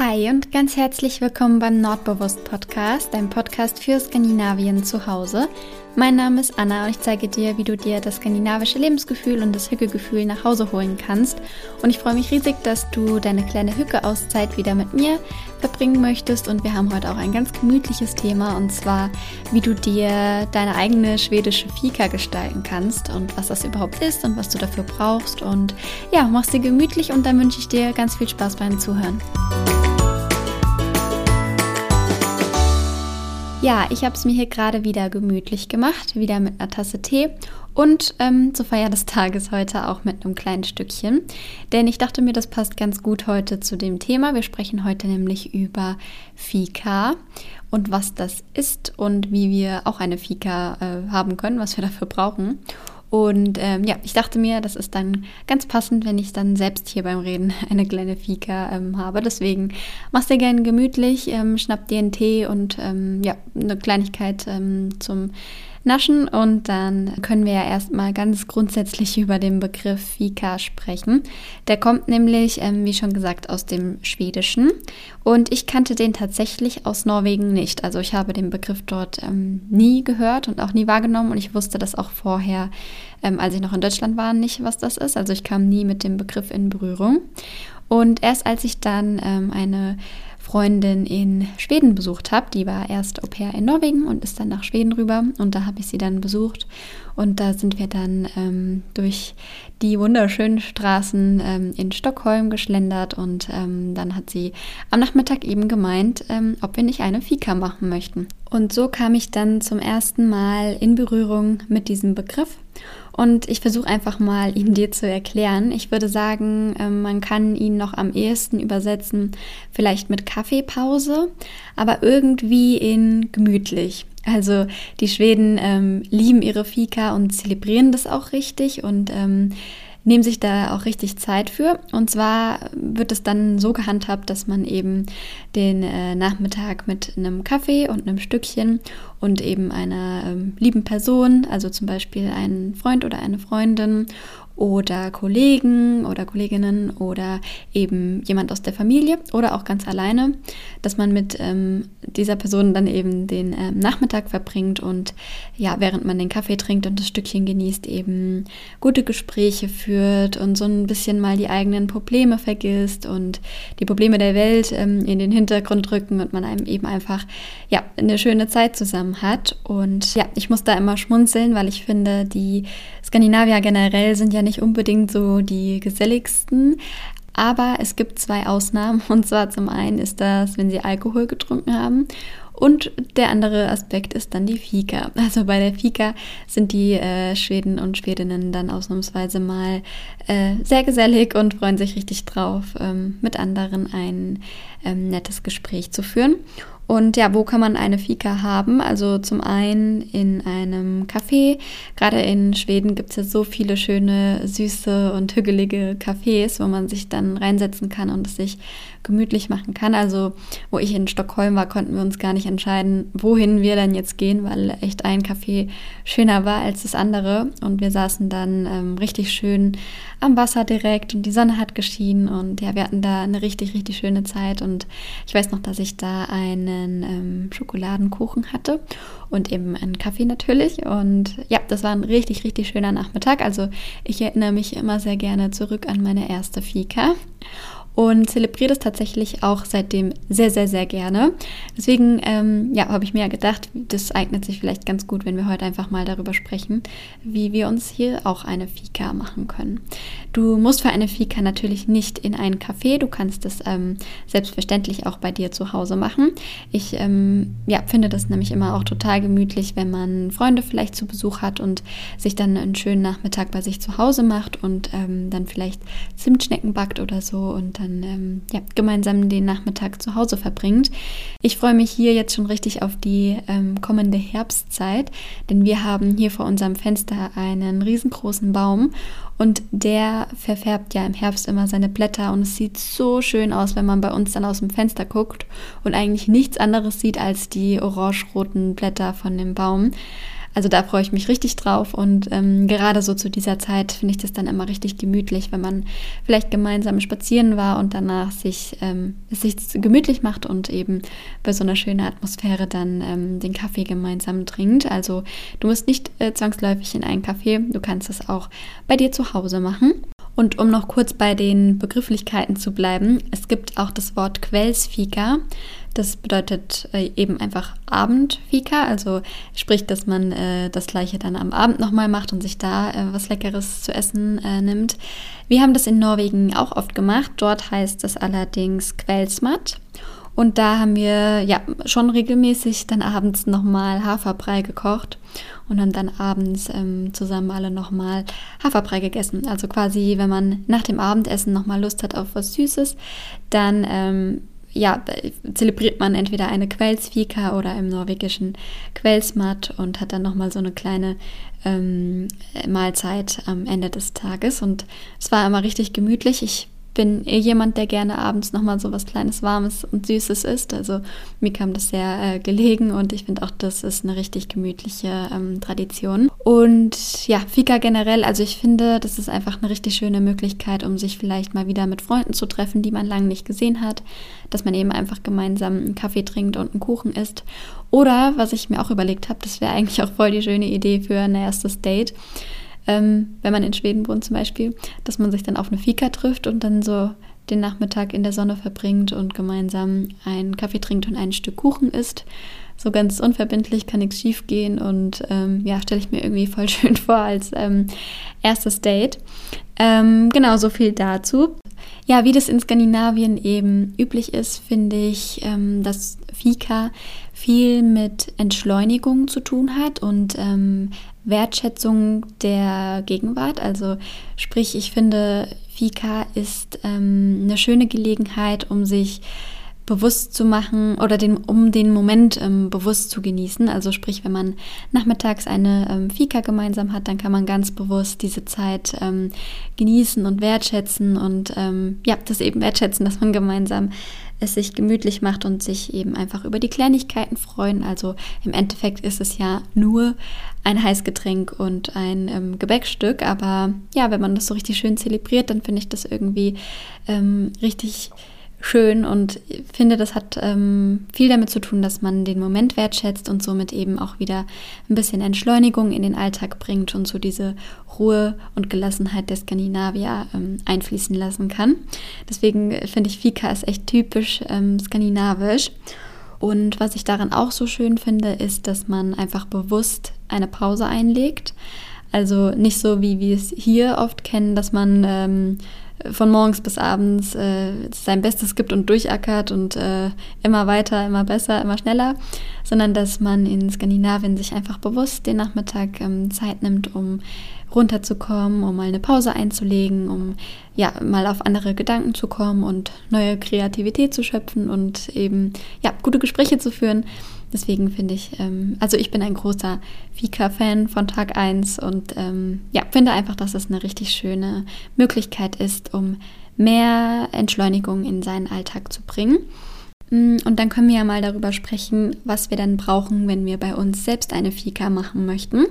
Hi und ganz herzlich willkommen beim Nordbewusst Podcast, dein Podcast für Skandinavien zu Hause. Mein Name ist Anna und ich zeige dir, wie du dir das skandinavische Lebensgefühl und das Hückegefühl nach Hause holen kannst. Und ich freue mich riesig, dass du deine kleine Hücke-Auszeit wieder mit mir verbringen möchtest. Und wir haben heute auch ein ganz gemütliches Thema und zwar, wie du dir deine eigene schwedische Fika gestalten kannst und was das überhaupt ist und was du dafür brauchst. Und ja, mach's dir gemütlich und dann wünsche ich dir ganz viel Spaß beim Zuhören. Ja, ich habe es mir hier gerade wieder gemütlich gemacht, wieder mit einer Tasse Tee und ähm, zur Feier des Tages heute auch mit einem kleinen Stückchen. Denn ich dachte mir, das passt ganz gut heute zu dem Thema. Wir sprechen heute nämlich über Fika und was das ist und wie wir auch eine Fika äh, haben können, was wir dafür brauchen. Und ähm, ja, ich dachte mir, das ist dann ganz passend, wenn ich dann selbst hier beim Reden eine kleine Fika ähm, habe. Deswegen mach's dir gerne gemütlich, ähm, schnapp dir einen Tee und ähm, ja, eine Kleinigkeit ähm, zum naschen und dann können wir ja erstmal ganz grundsätzlich über den Begriff Fika sprechen. Der kommt nämlich, ähm, wie schon gesagt, aus dem Schwedischen und ich kannte den tatsächlich aus Norwegen nicht. Also ich habe den Begriff dort ähm, nie gehört und auch nie wahrgenommen und ich wusste das auch vorher, ähm, als ich noch in Deutschland war, nicht, was das ist. Also ich kam nie mit dem Begriff in Berührung. Und erst als ich dann ähm, eine Freundin in Schweden besucht habe. Die war erst Au pair in Norwegen und ist dann nach Schweden rüber. Und da habe ich sie dann besucht. Und da sind wir dann ähm, durch die wunderschönen Straßen ähm, in Stockholm geschlendert. Und ähm, dann hat sie am Nachmittag eben gemeint, ähm, ob wir nicht eine Fika machen möchten. Und so kam ich dann zum ersten Mal in Berührung mit diesem Begriff und ich versuche einfach mal, ihn dir zu erklären. Ich würde sagen, ähm, man kann ihn noch am ehesten übersetzen, vielleicht mit Kaffeepause, aber irgendwie in gemütlich. Also die Schweden ähm, lieben ihre Fika und zelebrieren das auch richtig und ähm, nehmen sich da auch richtig Zeit für. Und zwar wird es dann so gehandhabt, dass man eben den äh, Nachmittag mit einem Kaffee und einem Stückchen und eben einer ähm, lieben Person, also zum Beispiel einen Freund oder eine Freundin oder Kollegen oder Kolleginnen oder eben jemand aus der Familie oder auch ganz alleine, dass man mit ähm, dieser Person dann eben den ähm, Nachmittag verbringt und ja, während man den Kaffee trinkt und das Stückchen genießt, eben gute Gespräche führt und so ein bisschen mal die eigenen Probleme vergisst und die Probleme der Welt ähm, in den Hintergrund rücken und man einem eben einfach ja, eine schöne Zeit zusammen hat. Und ja, ich muss da immer schmunzeln, weil ich finde, die Skandinavier generell sind ja nicht unbedingt so die geselligsten. Aber es gibt zwei Ausnahmen. Und zwar zum einen ist das, wenn sie Alkohol getrunken haben. Und der andere Aspekt ist dann die Fika. Also bei der Fika sind die äh, Schweden und Schwedinnen dann ausnahmsweise mal äh, sehr gesellig und freuen sich richtig drauf, ähm, mit anderen ein ähm, nettes Gespräch zu führen. Und ja, wo kann man eine Fika haben? Also zum einen in einem Café. Gerade in Schweden gibt es ja so viele schöne, süße und hügelige Cafés, wo man sich dann reinsetzen kann und es sich gemütlich machen kann. Also wo ich in Stockholm war, konnten wir uns gar nicht entscheiden, wohin wir dann jetzt gehen, weil echt ein Café schöner war als das andere. Und wir saßen dann ähm, richtig schön am Wasser direkt und die Sonne hat geschienen und ja, wir hatten da eine richtig, richtig schöne Zeit. Und ich weiß noch, dass ich da einen ähm, Schokoladenkuchen hatte und eben einen Kaffee natürlich. Und ja, das war ein richtig, richtig schöner Nachmittag. Also ich erinnere mich immer sehr gerne zurück an meine erste Fika und zelebriere das tatsächlich auch seitdem sehr, sehr, sehr gerne. Deswegen ähm, ja, habe ich mir gedacht, das eignet sich vielleicht ganz gut, wenn wir heute einfach mal darüber sprechen, wie wir uns hier auch eine Fika machen können. Du musst für eine Fika natürlich nicht in ein Café, du kannst das ähm, selbstverständlich auch bei dir zu Hause machen. Ich ähm, ja, finde das nämlich immer auch total gemütlich, wenn man Freunde vielleicht zu Besuch hat und sich dann einen schönen Nachmittag bei sich zu Hause macht und ähm, dann vielleicht Zimtschnecken backt oder so und dann ähm, ja, gemeinsam den Nachmittag zu Hause verbringt. Ich freue mich hier jetzt schon richtig auf die ähm, kommende Herbstzeit, denn wir haben hier vor unserem Fenster einen riesengroßen Baum und der verfärbt ja im Herbst immer seine Blätter und es sieht so schön aus, wenn man bei uns dann aus dem Fenster guckt und eigentlich nichts anderes sieht als die orange-roten Blätter von dem Baum. Also da freue ich mich richtig drauf und ähm, gerade so zu dieser Zeit finde ich das dann immer richtig gemütlich, wenn man vielleicht gemeinsam spazieren war und danach sich, ähm, sich gemütlich macht und eben bei so einer schönen Atmosphäre dann ähm, den Kaffee gemeinsam trinkt. Also du musst nicht äh, zwangsläufig in einen Café, du kannst es auch bei dir zu Hause machen. Und um noch kurz bei den Begrifflichkeiten zu bleiben, es gibt auch das Wort Quellsfika. Das bedeutet äh, eben einfach Abendfika, also sprich, dass man äh, das gleiche dann am Abend nochmal macht und sich da äh, was Leckeres zu essen nimmt. Wir haben das in Norwegen auch oft gemacht. Dort heißt es allerdings Quellsmat. Und da haben wir ja schon regelmäßig dann abends nochmal Haferbrei gekocht und haben dann abends ähm, zusammen alle nochmal Haferbrei gegessen. Also quasi, wenn man nach dem Abendessen nochmal Lust hat auf was Süßes, dann ähm, ja, zelebriert man entweder eine Quellsfika oder im norwegischen Quellsmat und hat dann nochmal so eine kleine ähm, Mahlzeit am Ende des Tages. Und es war immer richtig gemütlich. Ich bin eh jemand, der gerne abends nochmal so was Kleines, Warmes und Süßes isst. Also mir kam das sehr äh, gelegen und ich finde auch, das ist eine richtig gemütliche ähm, Tradition. Und ja, Fika generell, also ich finde, das ist einfach eine richtig schöne Möglichkeit, um sich vielleicht mal wieder mit Freunden zu treffen, die man lange nicht gesehen hat, dass man eben einfach gemeinsam einen Kaffee trinkt und einen Kuchen isst. Oder, was ich mir auch überlegt habe, das wäre eigentlich auch voll die schöne Idee für ein erstes Date ähm, wenn man in Schweden wohnt zum Beispiel, dass man sich dann auf eine Fika trifft und dann so den Nachmittag in der Sonne verbringt und gemeinsam einen Kaffee trinkt und ein Stück Kuchen isst. So ganz unverbindlich kann nichts schief gehen und ähm, ja, stelle ich mir irgendwie voll schön vor als ähm, erstes Date. Ähm, genau, so viel dazu. Ja, wie das in Skandinavien eben üblich ist, finde ich, ähm, dass Fika viel mit Entschleunigung zu tun hat und ähm, Wertschätzung der Gegenwart. Also sprich, ich finde, Fika ist ähm, eine schöne Gelegenheit, um sich bewusst zu machen oder den, um den Moment ähm, bewusst zu genießen. Also sprich, wenn man nachmittags eine ähm, Fika gemeinsam hat, dann kann man ganz bewusst diese Zeit ähm, genießen und wertschätzen und ähm, ja, das eben wertschätzen, dass man gemeinsam es sich gemütlich macht und sich eben einfach über die Kleinigkeiten freuen. Also im Endeffekt ist es ja nur ein Heißgetränk und ein ähm, Gebäckstück, aber ja, wenn man das so richtig schön zelebriert, dann finde ich das irgendwie ähm, richtig schön und finde, das hat ähm, viel damit zu tun, dass man den Moment wertschätzt und somit eben auch wieder ein bisschen Entschleunigung in den Alltag bringt und so diese Ruhe und Gelassenheit der Skandinavier ähm, einfließen lassen kann. Deswegen finde ich, Fika ist echt typisch ähm, skandinavisch. Und was ich daran auch so schön finde, ist, dass man einfach bewusst eine Pause einlegt. Also nicht so, wie wir es hier oft kennen, dass man ähm, von morgens bis abends äh, sein Bestes gibt und durchackert und äh, immer weiter, immer besser, immer schneller, sondern dass man in Skandinavien sich einfach bewusst den Nachmittag ähm, Zeit nimmt, um runterzukommen, um mal eine Pause einzulegen, um ja mal auf andere Gedanken zu kommen und neue Kreativität zu schöpfen und eben ja gute Gespräche zu führen. Deswegen finde ich, ähm, also ich bin ein großer Fika-Fan von Tag 1 und ähm, ja, finde einfach, dass es eine richtig schöne Möglichkeit ist, um mehr Entschleunigung in seinen Alltag zu bringen. Mm, und dann können wir ja mal darüber sprechen, was wir dann brauchen, wenn wir bei uns selbst eine Fika machen möchten.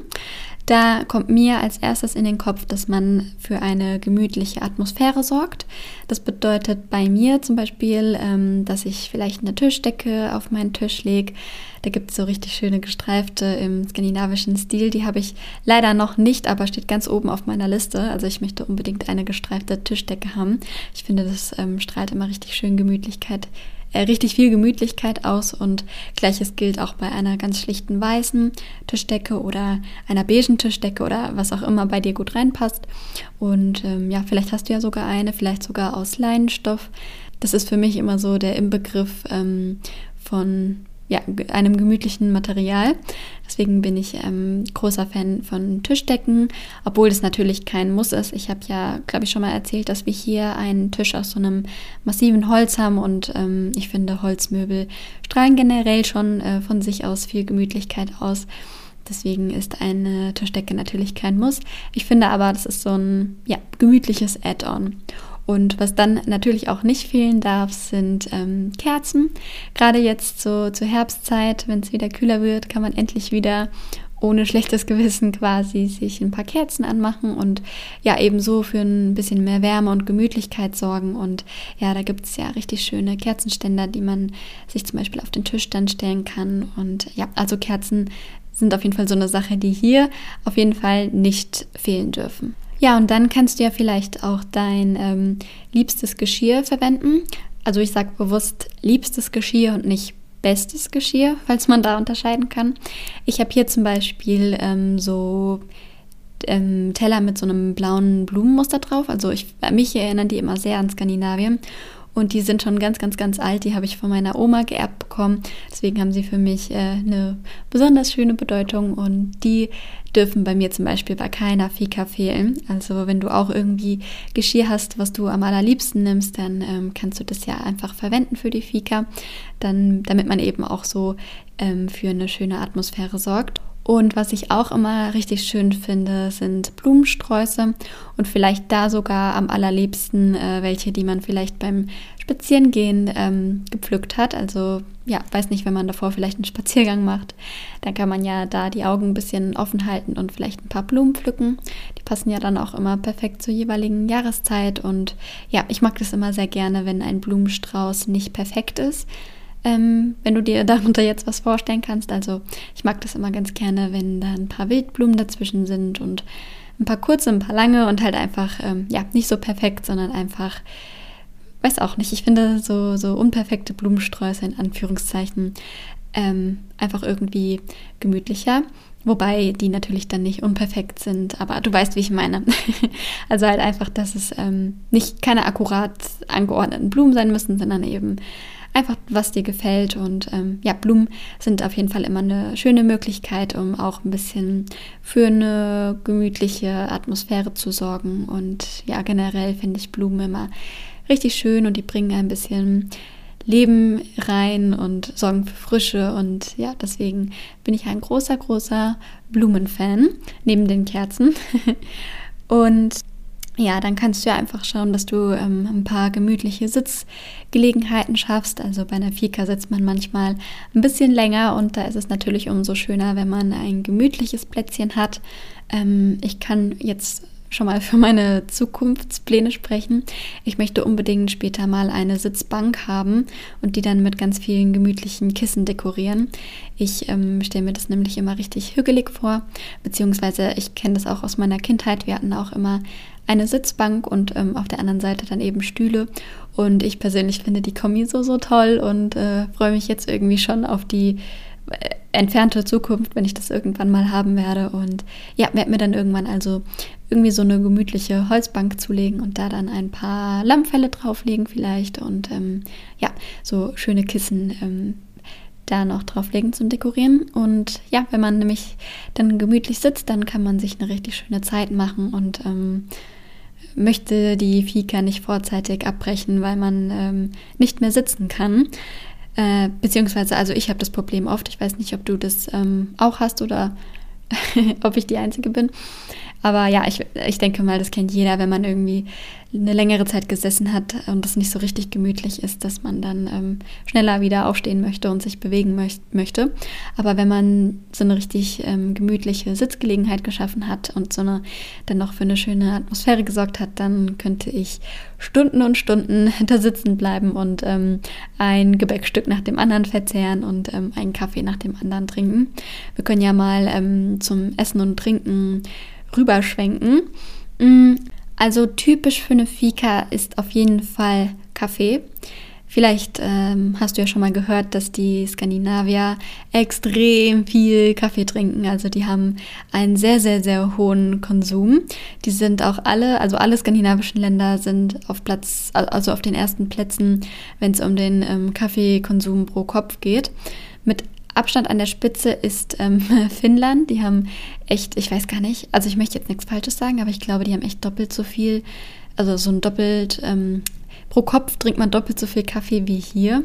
Da kommt mir als erstes in den Kopf, dass man für eine gemütliche Atmosphäre sorgt. Das bedeutet bei mir zum Beispiel, ähm, dass ich vielleicht eine Tischdecke auf meinen Tisch lege. Da gibt es so richtig schöne gestreifte im skandinavischen Stil. Die habe ich leider noch nicht, aber steht ganz oben auf meiner Liste. Also ich möchte unbedingt eine gestreifte Tischdecke haben. Ich finde, das ähm, strahlt immer richtig schön Gemütlichkeit richtig viel Gemütlichkeit aus und gleiches gilt auch bei einer ganz schlichten weißen Tischdecke oder einer beigen Tischdecke oder was auch immer bei dir gut reinpasst. Und ähm, ja, vielleicht hast du ja sogar eine, vielleicht sogar aus Leinenstoff. Das ist für mich immer so der Inbegriff ähm, von ja, einem gemütlichen Material. Deswegen bin ich ähm, großer Fan von Tischdecken, obwohl das natürlich kein Muss ist. Ich habe ja, glaube ich, schon mal erzählt, dass wir hier einen Tisch aus so einem massiven Holz haben und ähm, ich finde, Holzmöbel strahlen generell schon äh, von sich aus viel Gemütlichkeit aus. Deswegen ist eine Tischdecke natürlich kein Muss. Ich finde aber, das ist so ein ja, gemütliches Add-on. Und was dann natürlich auch nicht fehlen darf, sind ähm, Kerzen. Gerade jetzt so zur Herbstzeit, wenn es wieder kühler wird, kann man endlich wieder ohne schlechtes Gewissen quasi sich ein paar Kerzen anmachen und ja, ebenso für ein bisschen mehr Wärme und Gemütlichkeit sorgen. Und ja, da gibt es ja richtig schöne Kerzenständer, die man sich zum Beispiel auf den Tisch dann stellen kann. Und ja, also Kerzen sind auf jeden Fall so eine Sache, die hier auf jeden Fall nicht fehlen dürfen. Ja, und dann kannst du ja vielleicht auch dein ähm, liebstes Geschirr verwenden. Also ich sage bewusst liebstes Geschirr und nicht bestes Geschirr, falls man da unterscheiden kann. Ich habe hier zum Beispiel ähm, so ähm, Teller mit so einem blauen Blumenmuster drauf. Also ich, mich erinnern die immer sehr an Skandinavien. Und die sind schon ganz, ganz, ganz alt. Die habe ich von meiner Oma geerbt bekommen. Deswegen haben sie für mich äh, eine besonders schöne Bedeutung. Und die dürfen bei mir zum Beispiel bei keiner Fika fehlen. Also wenn du auch irgendwie Geschirr hast, was du am allerliebsten nimmst, dann ähm, kannst du das ja einfach verwenden für die Fika. Dann, damit man eben auch so ähm, für eine schöne Atmosphäre sorgt. Und was ich auch immer richtig schön finde, sind Blumensträuße und vielleicht da sogar am allerliebsten äh, welche, die man vielleicht beim Spazierengehen ähm, gepflückt hat. Also ja, weiß nicht, wenn man davor vielleicht einen Spaziergang macht, dann kann man ja da die Augen ein bisschen offen halten und vielleicht ein paar Blumen pflücken. Die passen ja dann auch immer perfekt zur jeweiligen Jahreszeit. Und ja, ich mag das immer sehr gerne, wenn ein Blumenstrauß nicht perfekt ist ähm, wenn du dir darunter jetzt was vorstellen kannst. Also ich mag das immer ganz gerne, wenn da ein paar Wildblumen dazwischen sind und ein paar kurze, ein paar lange und halt einfach, ähm, ja, nicht so perfekt, sondern einfach, weiß auch nicht, ich finde so, so unperfekte Blumensträuße in Anführungszeichen ähm, einfach irgendwie gemütlicher. Wobei die natürlich dann nicht unperfekt sind, aber du weißt, wie ich meine. also halt einfach, dass es ähm, nicht keine akkurat angeordneten Blumen sein müssen, sondern eben einfach, was dir gefällt. Und ähm, ja, Blumen sind auf jeden Fall immer eine schöne Möglichkeit, um auch ein bisschen für eine gemütliche Atmosphäre zu sorgen. Und ja, generell finde ich Blumen immer richtig schön und die bringen ein bisschen Leben rein und sorgen für Frische. Und ja, deswegen bin ich ein großer, großer Blumenfan neben den Kerzen. und ja, dann kannst du ja einfach schauen, dass du ähm, ein paar gemütliche Sitzgelegenheiten schaffst. Also bei einer Fika sitzt man manchmal ein bisschen länger und da ist es natürlich umso schöner, wenn man ein gemütliches Plätzchen hat. Ähm, ich kann jetzt schon mal für meine Zukunftspläne sprechen. Ich möchte unbedingt später mal eine Sitzbank haben und die dann mit ganz vielen gemütlichen Kissen dekorieren. Ich ähm, stelle mir das nämlich immer richtig hügelig vor, beziehungsweise ich kenne das auch aus meiner Kindheit. Wir hatten auch immer eine Sitzbank und ähm, auf der anderen Seite dann eben Stühle. Und ich persönlich finde die Kombi so, so toll und äh, freue mich jetzt irgendwie schon auf die äh, entfernte Zukunft, wenn ich das irgendwann mal haben werde. Und ja, werde mir dann irgendwann also irgendwie so eine gemütliche Holzbank zulegen und da dann ein paar Lammfelle drauflegen vielleicht und ähm, ja, so schöne Kissen ähm, da noch drauflegen zum Dekorieren. Und ja, wenn man nämlich dann gemütlich sitzt, dann kann man sich eine richtig schöne Zeit machen und ähm, möchte die Fika nicht vorzeitig abbrechen, weil man ähm, nicht mehr sitzen kann. Äh, beziehungsweise, also ich habe das Problem oft. Ich weiß nicht, ob du das ähm, auch hast oder ob ich die Einzige bin. Aber ja, ich, ich denke mal, das kennt jeder, wenn man irgendwie eine längere Zeit gesessen hat und es nicht so richtig gemütlich ist, dass man dann ähm, schneller wieder aufstehen möchte und sich bewegen möcht möchte. Aber wenn man so eine richtig ähm, gemütliche Sitzgelegenheit geschaffen hat und so eine dann noch für eine schöne Atmosphäre gesorgt hat, dann könnte ich Stunden und Stunden da sitzen bleiben und ähm, ein Gebäckstück nach dem anderen verzehren und ähm, einen Kaffee nach dem anderen trinken. Wir können ja mal ähm, zum Essen und Trinken rüberschwenken. Mm, also typisch für eine Fika ist auf jeden Fall Kaffee. Vielleicht ähm, hast du ja schon mal gehört, dass die Skandinavier extrem viel Kaffee trinken. Also die haben einen sehr, sehr, sehr hohen Konsum. Die sind auch alle, also alle skandinavischen Länder sind auf Platz, also auf den ersten Plätzen, wenn es um den ähm, Kaffeekonsum pro Kopf geht. Mit Abstand an der Spitze ist ähm, Finnland. Die haben echt, ich weiß gar nicht, also ich möchte jetzt nichts Falsches sagen, aber ich glaube, die haben echt doppelt so viel, also so ein doppelt, ähm, pro Kopf trinkt man doppelt so viel Kaffee wie hier.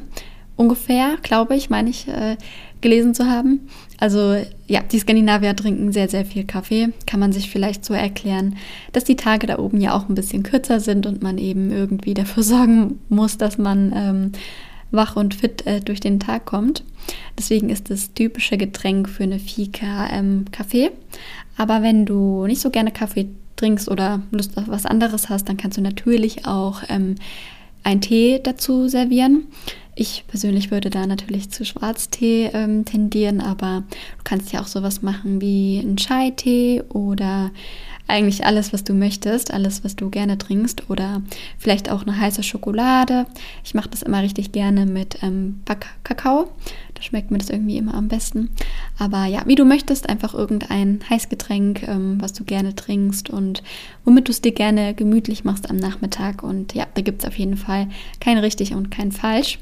Ungefähr, glaube ich, meine ich, äh, gelesen zu haben. Also ja, die Skandinavier trinken sehr, sehr viel Kaffee. Kann man sich vielleicht so erklären, dass die Tage da oben ja auch ein bisschen kürzer sind und man eben irgendwie dafür sorgen muss, dass man ähm, wach und fit äh, durch den Tag kommt. Deswegen ist das typische Getränk für eine Fika ähm, Kaffee. Aber wenn du nicht so gerne Kaffee trinkst oder Lust auf was anderes hast, dann kannst du natürlich auch ähm, einen Tee dazu servieren. Ich persönlich würde da natürlich zu Schwarztee ähm, tendieren, aber du kannst ja auch sowas machen wie einen Chai-Tee oder eigentlich alles, was du möchtest, alles, was du gerne trinkst oder vielleicht auch eine heiße Schokolade. Ich mache das immer richtig gerne mit ähm, Backkakao. Da schmeckt mir das irgendwie immer am besten. Aber ja, wie du möchtest, einfach irgendein Heißgetränk, ähm, was du gerne trinkst und womit du es dir gerne gemütlich machst am Nachmittag. Und ja, da gibt es auf jeden Fall kein richtig und kein falsch.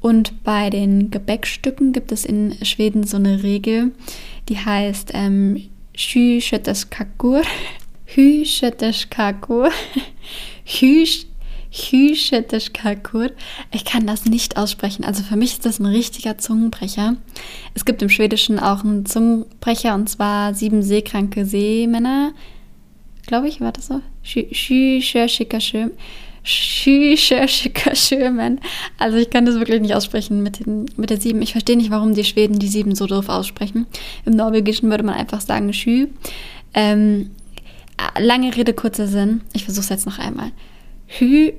Und bei den Gebäckstücken gibt es in Schweden so eine Regel, die heißt ähm, Hysköteskakur. Hysköteskakur. Ich kann das nicht aussprechen. Also für mich ist das ein richtiger Zungenbrecher. Es gibt im Schwedischen auch einen Zungenbrecher und zwar sieben seekranke Seemänner. Glaube ich, war das so? Hysköteskakur. Schümen. Also ich kann das wirklich nicht aussprechen mit, den, mit der sieben. Ich verstehe nicht, warum die Schweden die sieben so doof aussprechen. Im Norwegischen würde man einfach sagen Schü. Ähm, lange Rede, kurzer Sinn. Ich versuche es jetzt noch einmal. Hü,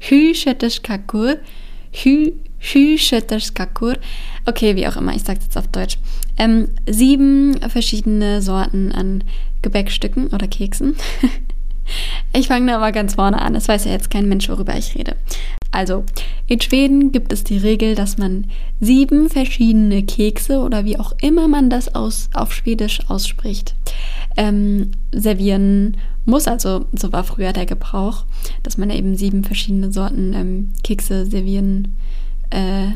Hüschetteskakur. Hü, Hüschetteskakur. Okay, wie auch immer, ich sage es jetzt auf Deutsch. Ähm, sieben verschiedene Sorten an Gebäckstücken oder Keksen. Ich fange da mal ganz vorne an. Es weiß ja jetzt kein Mensch, worüber ich rede. Also, in Schweden gibt es die Regel, dass man sieben verschiedene Kekse oder wie auch immer man das aus, auf Schwedisch ausspricht, ähm, servieren muss. Also, so war früher der Gebrauch, dass man eben sieben verschiedene Sorten ähm, Kekse servieren äh,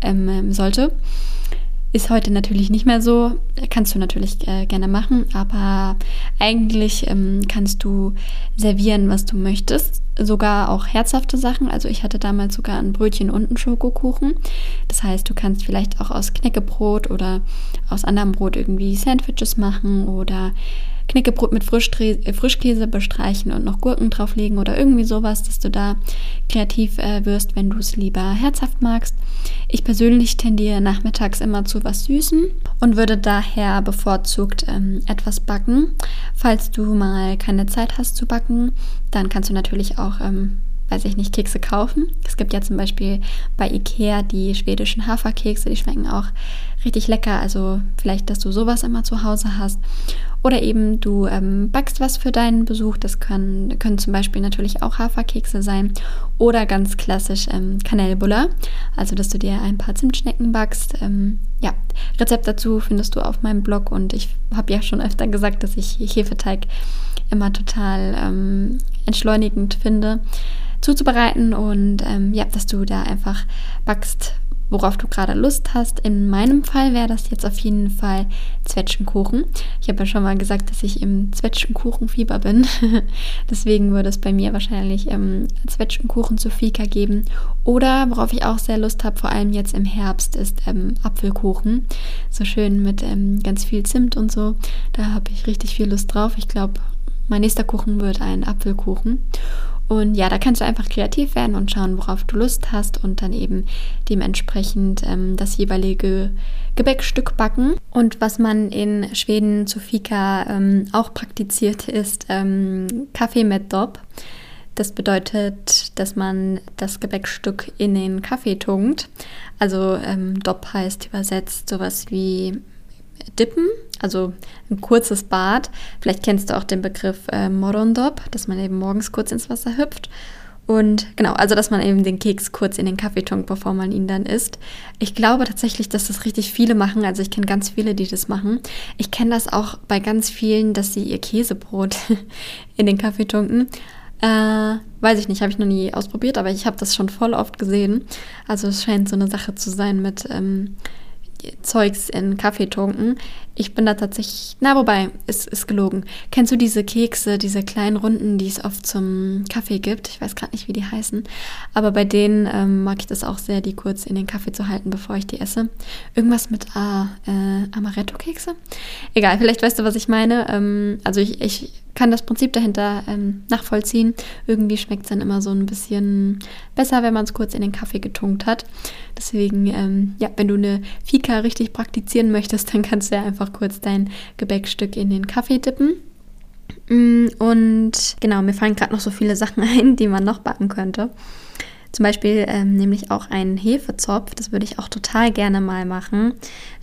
ähm, sollte. Ist heute natürlich nicht mehr so. Kannst du natürlich äh, gerne machen, aber eigentlich ähm, kannst du servieren, was du möchtest. Sogar auch herzhafte Sachen. Also ich hatte damals sogar ein Brötchen und einen Schokokuchen. Das heißt, du kannst vielleicht auch aus Knäckebrot oder aus anderem Brot irgendwie Sandwiches machen oder Knäckebrot mit äh, Frischkäse bestreichen und noch Gurken drauflegen oder irgendwie sowas, dass du da kreativ äh, wirst, wenn du es lieber herzhaft magst. Ich persönlich tendiere nachmittags immer zu was Süßem und würde daher bevorzugt ähm, etwas backen. Falls du mal keine Zeit hast zu backen, dann kannst du natürlich auch ähm, weiß ich nicht, Kekse kaufen. Es gibt ja zum Beispiel bei Ikea die schwedischen Haferkekse, die schmecken auch richtig lecker. Also vielleicht, dass du sowas immer zu Hause hast. Oder eben du ähm, backst was für deinen Besuch. Das können, können zum Beispiel natürlich auch Haferkekse sein. Oder ganz klassisch ähm, Kanelbuller. Also, dass du dir ein paar Zimtschnecken backst. Ähm, ja, Rezept dazu findest du auf meinem Blog. Und ich habe ja schon öfter gesagt, dass ich Hefeteig immer total ähm, entschleunigend finde zuzubereiten und ähm, ja, dass du da einfach backst, worauf du gerade Lust hast. In meinem Fall wäre das jetzt auf jeden Fall Zwetschgenkuchen. Ich habe ja schon mal gesagt, dass ich im Zwetschgenkuchenfieber bin. Deswegen würde es bei mir wahrscheinlich ähm, Zwetschgenkuchen zu Fika geben. Oder worauf ich auch sehr Lust habe, vor allem jetzt im Herbst, ist ähm, Apfelkuchen. So schön mit ähm, ganz viel Zimt und so. Da habe ich richtig viel Lust drauf. Ich glaube, mein nächster Kuchen wird ein Apfelkuchen. Und ja, da kannst du einfach kreativ werden und schauen, worauf du Lust hast und dann eben dementsprechend ähm, das jeweilige Gebäckstück backen. Und was man in Schweden zu Fika ähm, auch praktiziert, ist ähm, Kaffee mit Dopp. Das bedeutet, dass man das Gebäckstück in den Kaffee tunkt. Also ähm, Dopp heißt übersetzt sowas wie Dippen, also ein kurzes Bad. Vielleicht kennst du auch den Begriff äh, Morondop, dass man eben morgens kurz ins Wasser hüpft. Und genau, also dass man eben den Keks kurz in den Kaffee tunkt, bevor man ihn dann isst. Ich glaube tatsächlich, dass das richtig viele machen. Also ich kenne ganz viele, die das machen. Ich kenne das auch bei ganz vielen, dass sie ihr Käsebrot in den Kaffee tunken. Äh, weiß ich nicht, habe ich noch nie ausprobiert, aber ich habe das schon voll oft gesehen. Also es scheint so eine Sache zu sein mit ähm, Zeugs in Kaffee tunken. Ich bin da tatsächlich, na wobei, ist, ist gelogen. Kennst du diese Kekse, diese kleinen Runden, die es oft zum Kaffee gibt? Ich weiß gerade nicht, wie die heißen. Aber bei denen ähm, mag ich das auch sehr, die kurz in den Kaffee zu halten, bevor ich die esse. Irgendwas mit A, äh, Amaretto-Kekse? Egal, vielleicht weißt du, was ich meine. Ähm, also ich, ich kann das Prinzip dahinter ähm, nachvollziehen. Irgendwie schmeckt es dann immer so ein bisschen besser, wenn man es kurz in den Kaffee getunkt hat. Deswegen, ähm, ja, wenn du eine Fika richtig praktizieren möchtest, dann kannst du ja einfach kurz dein Gebäckstück in den Kaffee dippen. Mm, und genau, mir fallen gerade noch so viele Sachen ein, die man noch backen könnte. Zum Beispiel ähm, nämlich auch einen Hefezopf, das würde ich auch total gerne mal machen.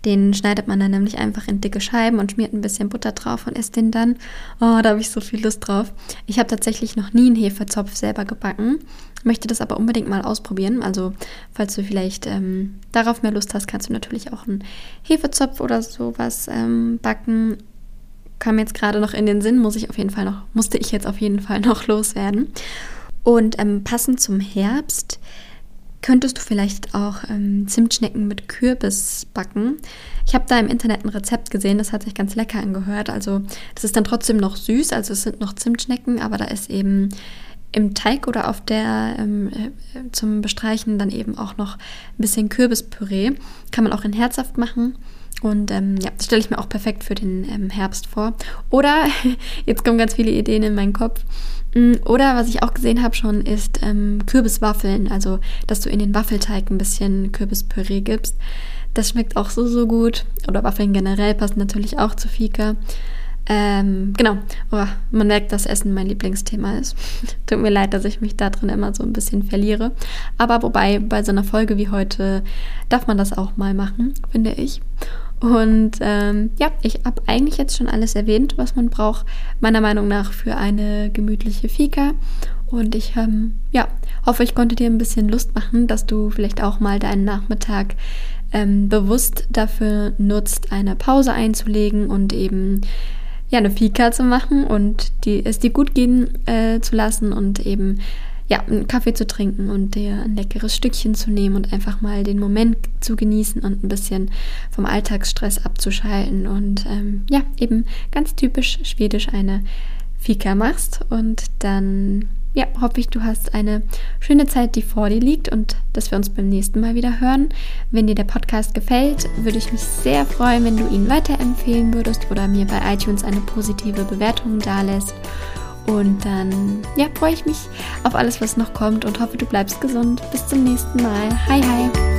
Den schneidet man dann nämlich einfach in dicke Scheiben und schmiert ein bisschen Butter drauf und isst den dann. Oh, da habe ich so viel Lust drauf. Ich habe tatsächlich noch nie einen Hefezopf selber gebacken, möchte das aber unbedingt mal ausprobieren. Also falls du vielleicht ähm, darauf mehr Lust hast, kannst du natürlich auch einen Hefezopf oder sowas ähm, backen kam jetzt gerade noch in den Sinn, muss ich auf jeden Fall noch, musste ich jetzt auf jeden Fall noch loswerden. Und ähm, passend zum Herbst könntest du vielleicht auch ähm, Zimtschnecken mit Kürbis backen. Ich habe da im Internet ein Rezept gesehen, das hat sich ganz lecker angehört. Also das ist dann trotzdem noch süß, also es sind noch Zimtschnecken, aber da ist eben im Teig oder auf der ähm, äh, zum Bestreichen dann eben auch noch ein bisschen Kürbispüree. Kann man auch in herzhaft machen. Und ähm, ja, das stelle ich mir auch perfekt für den ähm, Herbst vor. Oder, jetzt kommen ganz viele Ideen in meinen Kopf. Mm, oder was ich auch gesehen habe schon, ist ähm, Kürbiswaffeln. Also, dass du in den Waffelteig ein bisschen Kürbispüree gibst. Das schmeckt auch so, so gut. Oder Waffeln generell passen natürlich auch zu Fika. Ähm, genau, oh, man merkt, dass Essen mein Lieblingsthema ist. Tut mir leid, dass ich mich da drin immer so ein bisschen verliere. Aber wobei, bei so einer Folge wie heute darf man das auch mal machen, finde ich. Und ähm, ja, ich habe eigentlich jetzt schon alles erwähnt, was man braucht, meiner Meinung nach, für eine gemütliche Fika. Und ich ähm, ja, hoffe, ich konnte dir ein bisschen Lust machen, dass du vielleicht auch mal deinen Nachmittag ähm, bewusst dafür nutzt, eine Pause einzulegen und eben ja, eine Fika zu machen und die, es dir gut gehen äh, zu lassen und eben ja, einen Kaffee zu trinken und dir ein leckeres Stückchen zu nehmen und einfach mal den Moment zu genießen und ein bisschen vom Alltagsstress abzuschalten und ähm, ja, eben ganz typisch schwedisch eine Fika machst und dann ja, hoffe ich, du hast eine schöne Zeit, die vor dir liegt und dass wir uns beim nächsten Mal wieder hören. Wenn dir der Podcast gefällt, würde ich mich sehr freuen, wenn du ihn weiterempfehlen würdest oder mir bei iTunes eine positive Bewertung dalässt. Und dann ja, freue ich mich auf alles, was noch kommt und hoffe, du bleibst gesund. Bis zum nächsten Mal. Hi, hi.